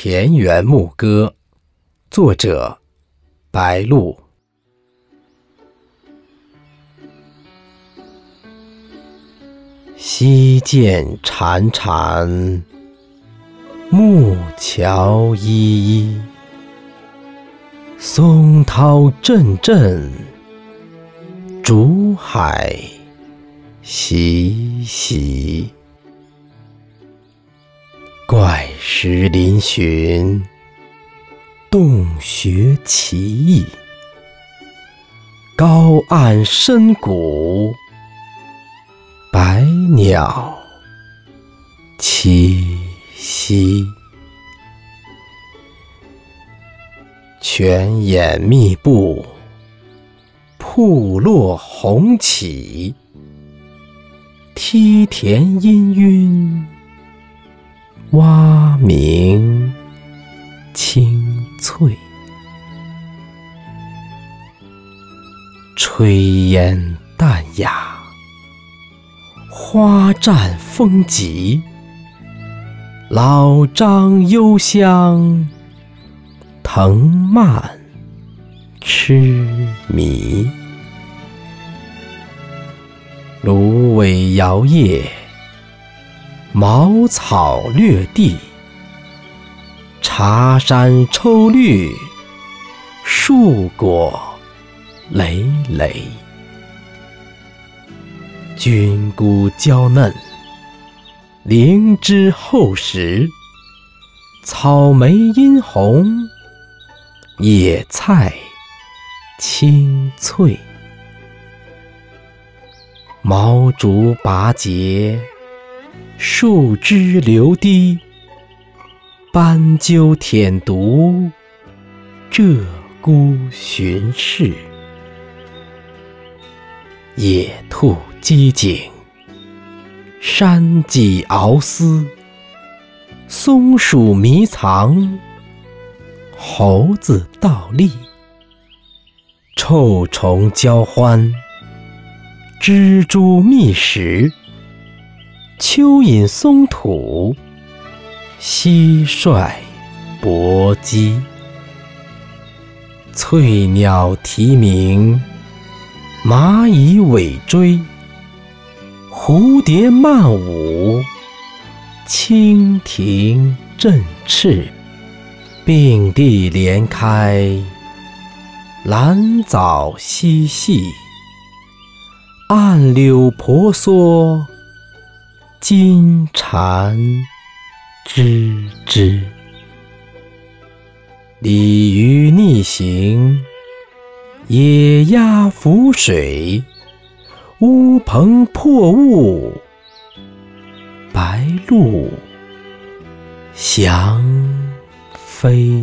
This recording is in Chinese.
田园牧歌，作者白露。溪涧潺潺，木桥依依，松涛阵阵，竹海习习。怪石嶙峋，洞穴奇异；高岸深谷，百鸟栖息。泉眼密布，瀑落红起；梯田氤氲。蛙鸣清脆，炊烟淡雅，花绽风急，老张幽香，藤蔓痴迷，芦苇摇曳。茅草掠地，茶山抽绿，树果累累。菌菇娇嫩，灵芝厚实，草莓殷红，野菜青翠。毛竹拔节。树枝流滴，斑鸠舔犊，鹧鸪巡视。野兔机警，山鸡翱思。松鼠迷藏，猴子倒立。臭虫交欢，蜘蛛觅食。蚯蚓松土，蟋蟀搏击，翠鸟啼鸣，蚂蚁尾追，蝴蝶漫舞，蜻蜓振翅，并蒂莲开，兰藻嬉戏，暗柳婆娑。金蝉知之，鲤鱼逆行，野鸭浮水，乌篷破雾，白鹭翔飞。